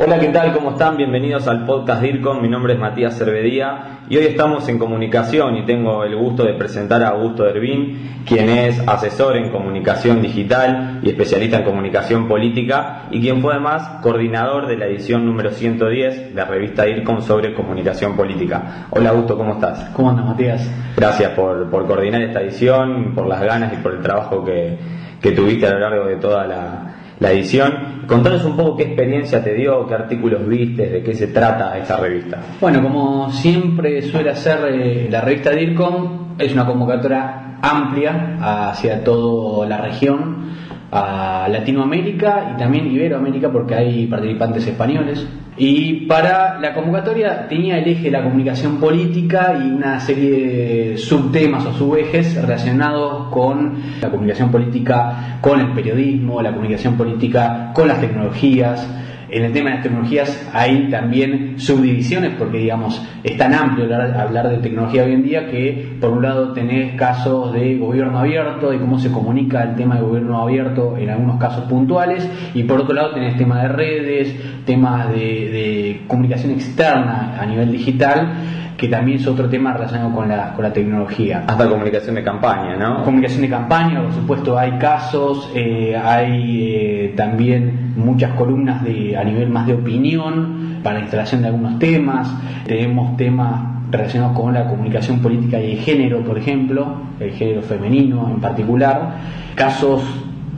Hola, ¿qué tal? ¿Cómo están? Bienvenidos al podcast DIRCOM. Mi nombre es Matías Cervedía y hoy estamos en comunicación y tengo el gusto de presentar a Augusto Dervín, quien es asesor en comunicación digital y especialista en comunicación política y quien fue además coordinador de la edición número 110 de la revista DIRCOM sobre comunicación política. Hola, Augusto, ¿cómo estás? ¿Cómo andas, Matías? Gracias por, por coordinar esta edición, por las ganas y por el trabajo que, que tuviste a lo largo de toda la la edición. Contanos un poco qué experiencia te dio, qué artículos viste, de qué se trata esta revista. Bueno, como siempre suele hacer eh, la revista DIRCOM, es una convocatoria amplia hacia toda la región a Latinoamérica y también Iberoamérica porque hay participantes españoles. Y para la convocatoria tenía el eje la comunicación política y una serie de subtemas o subejes relacionados con la comunicación política, con el periodismo, la comunicación política, con las tecnologías en el tema de las tecnologías hay también subdivisiones, porque digamos, es tan amplio hablar, de tecnología hoy en día que por un lado tenés casos de gobierno abierto y cómo se comunica el tema de gobierno abierto en algunos casos puntuales, y por otro lado tenés temas de redes, temas de, de comunicación externa a nivel digital que también es otro tema relacionado con la, con la tecnología. Hasta comunicación de campaña, ¿no? Comunicación de campaña, por supuesto, hay casos, eh, hay eh, también muchas columnas de, a nivel más de opinión para la instalación de algunos temas, tenemos temas relacionados con la comunicación política y el género, por ejemplo, el género femenino en particular, casos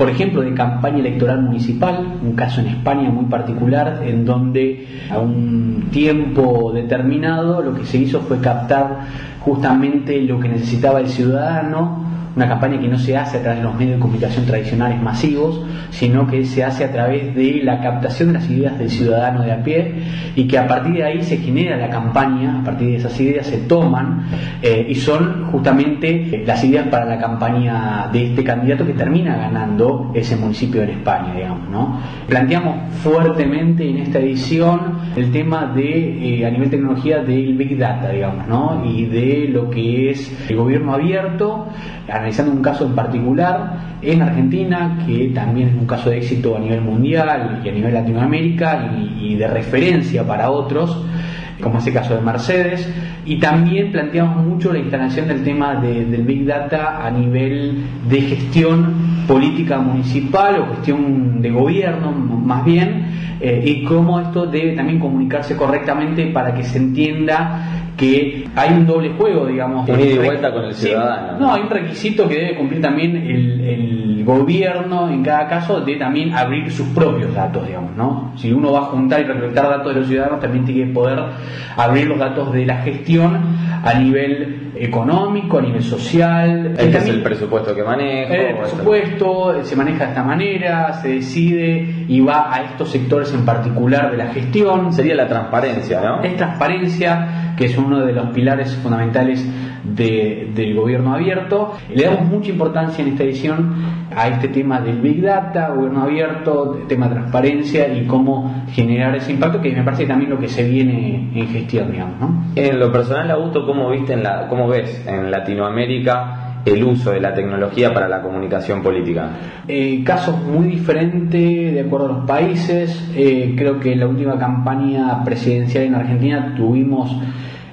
por ejemplo, de campaña electoral municipal, un caso en España muy particular, en donde a un tiempo determinado lo que se hizo fue captar justamente lo que necesitaba el ciudadano una campaña que no se hace a través de los medios de comunicación tradicionales masivos, sino que se hace a través de la captación de las ideas del ciudadano de a pie y que a partir de ahí se genera la campaña, a partir de esas ideas se toman eh, y son justamente las ideas para la campaña de este candidato que termina ganando ese municipio en España, digamos, ¿no? Planteamos fuertemente en esta edición el tema de, eh, a nivel tecnología, del Big Data, digamos, ¿no? Y de lo que es el gobierno abierto, analizando un caso en particular en Argentina, que también es un caso de éxito a nivel mundial y a nivel Latinoamérica y, de referencia para otros, como ese caso de Mercedes, y también planteamos mucho la instalación del tema del Big Data a nivel de gestión política municipal o cuestión de gobierno más bien, eh, y cómo esto debe también comunicarse correctamente para que se entienda que hay un doble juego, digamos. Ida y vuelta con el ciudadano. no, hay un requisito que debe cumplir también el, gobierno en cada caso de también abrir sus propios datos, digamos, ¿no? Si uno va a juntar y recolectar datos de los ciudadanos, también tiene que poder abrir los datos de la gestión a nivel económico, a nivel social. Este es el presupuesto que maneja. El presupuesto se maneja de esta manera, se decide y va a estos sectores en particular de la gestión. Sería la transparencia, ¿no? Es transparencia que es uno de los pilares fundamentales del gobierno abierto. Le damos mucha importancia en esta edición a este tema del Big Data, gobierno abierto, tema de transparencia y cómo generar ese impacto, que me parece también lo que se viene en gestión, digamos. ¿no? En lo personal, Augusto, ¿cómo, viste en la, cómo ves en Latinoamérica el uso de la tecnología para la comunicación política? Eh, casos muy diferentes de acuerdo a los países. Eh, creo que en la última campaña presidencial en Argentina tuvimos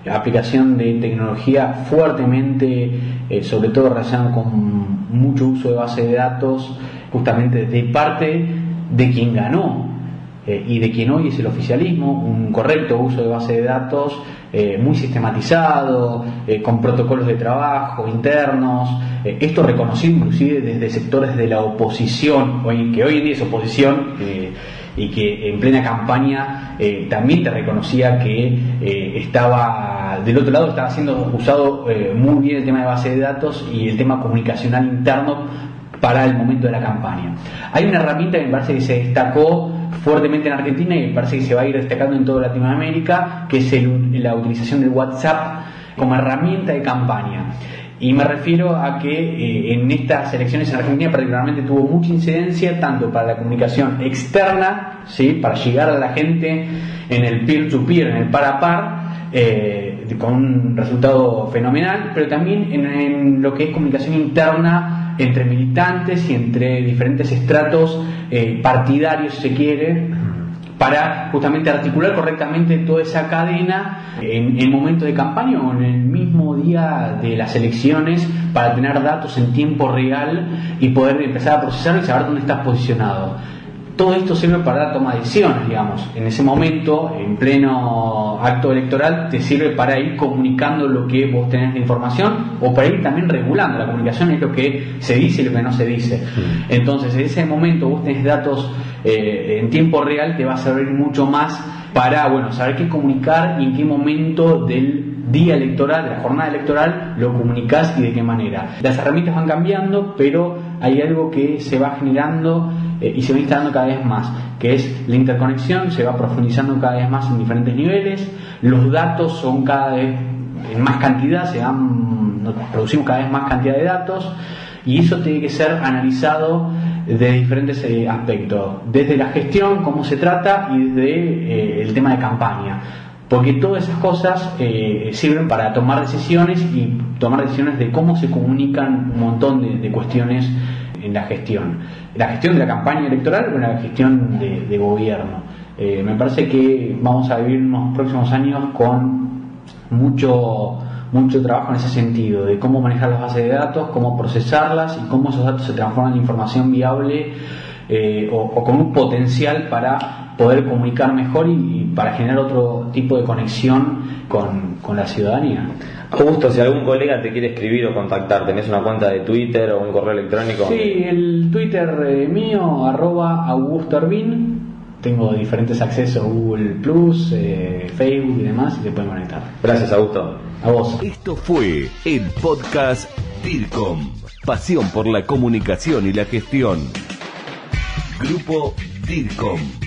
aplicación de tecnología fuertemente, eh, sobre todo relacionado con mucho uso de base de datos, justamente de parte de quien ganó eh, y de quien hoy es el oficialismo, un correcto uso de base de datos eh, muy sistematizado, con protocolos de trabajo internos, esto reconocido inclusive desde sectores de la oposición, que hoy en día es oposición y que en plena campaña también te reconocía que estaba del otro lado estaba siendo usado eh, muy bien el tema de base de datos y el tema comunicacional interno para el momento de la campaña. Hay una herramienta que me parece que se destacó fuertemente en Argentina y parece que se va a ir destacando en toda Latinoamérica, que es la utilización del WhatsApp como herramienta de campaña. Y me refiero a que eh, en estas elecciones en Argentina particularmente tuvo mucha incidencia tanto para la comunicación externa, ¿sí? para llegar a la gente en el peer-to-peer, en el par a par, eh, con un resultado fenomenal, pero también en, lo que es comunicación interna entre militantes y entre diferentes estratos eh, partidarios, si se quiere, para justamente articular correctamente toda esa cadena en el momento de campaña o en el mismo día de las elecciones para tener datos en tiempo real y poder empezar a procesar y saber dónde estás posicionado. Todo esto sirve para la toma de decisiones, digamos. En ese momento, en pleno acto electoral, te sirve para ir comunicando lo que vos tenés de información o para ir también regulando. La comunicación es lo que se dice y lo que no se dice. Mm. Entonces, en ese momento vos tenés datos eh, en tiempo real, te va a servir mucho más para, bueno, saber qué comunicar y en qué momento del día electoral, de la jornada electoral, lo comunicas y de qué manera. Las herramientas van cambiando, pero hay algo que se va generando eh, y se va instalando cada vez más, que es la interconexión, se va profundizando cada vez más en diferentes niveles, los datos son cada vez en más cantidad, se van, producimos cada vez más cantidad de datos y eso tiene que ser analizado de diferentes eh, aspectos, desde la gestión, cómo se trata y desde eh, el tema de campaña porque todas esas cosas sirven para tomar decisiones y tomar decisiones de cómo se comunican un montón de, cuestiones en la gestión. La gestión de la campaña electoral o la gestión de, gobierno. Eh, me parece que vamos a vivir unos próximos años con mucho mucho trabajo en ese sentido, de cómo manejar las bases de datos, cómo procesarlas y cómo esos datos se transforman en información viable eh, o, con un potencial para poder comunicar mejor y, para generar otro tipo de conexión con, la ciudadanía. Augusto, si algún colega te quiere escribir o contactar, ¿tenés una cuenta de Twitter o un correo electrónico? Sí, el Twitter eh, mío, arroba Augusto Tengo diferentes accesos, Google Plus, eh, Facebook y demás, y te pueden conectar. Gracias, Augusto. A vos. Esto fue el podcast DIRCOM. Pasión por la comunicación y la gestión. Grupo DIRCOM.